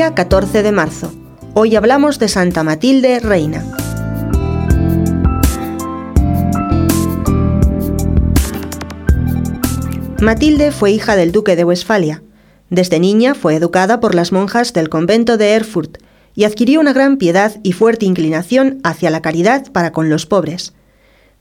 Día 14 de marzo. Hoy hablamos de Santa Matilde, reina. Matilde fue hija del duque de Westfalia. Desde niña fue educada por las monjas del convento de Erfurt y adquirió una gran piedad y fuerte inclinación hacia la caridad para con los pobres.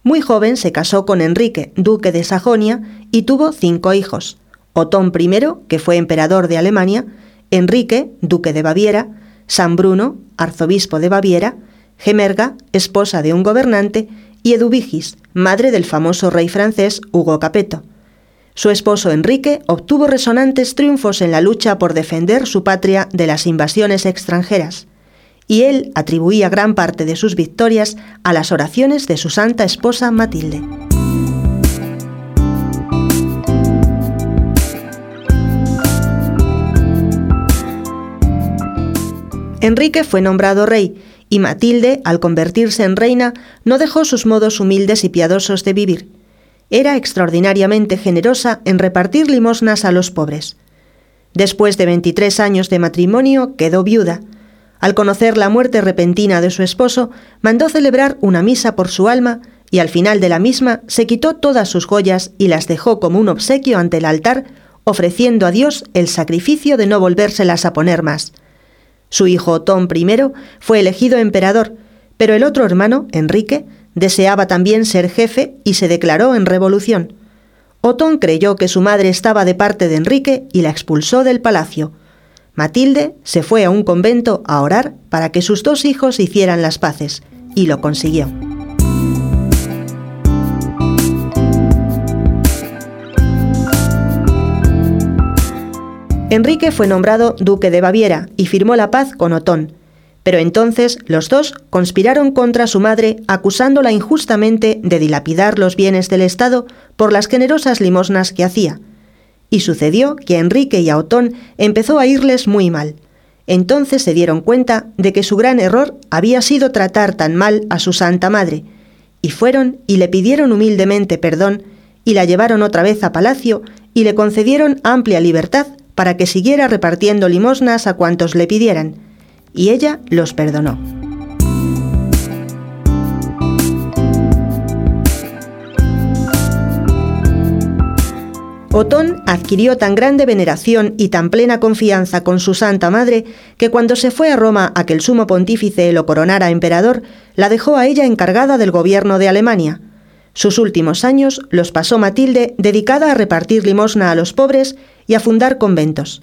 Muy joven se casó con Enrique, duque de Sajonia, y tuvo cinco hijos. Otón I, que fue emperador de Alemania, Enrique, duque de Baviera, San Bruno, arzobispo de Baviera, Gemerga, esposa de un gobernante, y Eduvigis, madre del famoso rey francés Hugo Capeto. Su esposo Enrique obtuvo resonantes triunfos en la lucha por defender su patria de las invasiones extranjeras, y él atribuía gran parte de sus victorias a las oraciones de su santa esposa Matilde. Enrique fue nombrado rey, y Matilde, al convertirse en reina, no dejó sus modos humildes y piadosos de vivir era extraordinariamente generosa en repartir limosnas a los pobres. Después de 23 años de matrimonio, quedó viuda. Al conocer la muerte repentina de su esposo, mandó celebrar una misa por su alma y al final de la misma se quitó todas sus joyas y las dejó como un obsequio ante el altar, ofreciendo a Dios el sacrificio de no volvérselas a poner más. Su hijo Otón I fue elegido emperador, pero el otro hermano, Enrique, Deseaba también ser jefe y se declaró en revolución. Otón creyó que su madre estaba de parte de Enrique y la expulsó del palacio. Matilde se fue a un convento a orar para que sus dos hijos hicieran las paces, y lo consiguió. Enrique fue nombrado duque de Baviera y firmó la paz con Otón, pero entonces los dos conspiraron contra su madre acusándola injustamente de dilapidar los bienes del Estado por las generosas limosnas que hacía. Y sucedió que a Enrique y a Otón empezó a irles muy mal. Entonces se dieron cuenta de que su gran error había sido tratar tan mal a su Santa Madre, y fueron y le pidieron humildemente perdón, y la llevaron otra vez a palacio y le concedieron amplia libertad para que siguiera repartiendo limosnas a cuantos le pidieran y ella los perdonó. Otón adquirió tan grande veneración y tan plena confianza con su Santa Madre que cuando se fue a Roma a que el sumo pontífice lo coronara emperador, la dejó a ella encargada del gobierno de Alemania. Sus últimos años los pasó Matilde dedicada a repartir limosna a los pobres y a fundar conventos.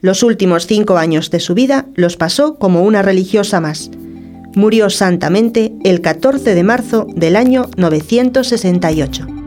Los últimos cinco años de su vida los pasó como una religiosa más. Murió santamente el 14 de marzo del año 968.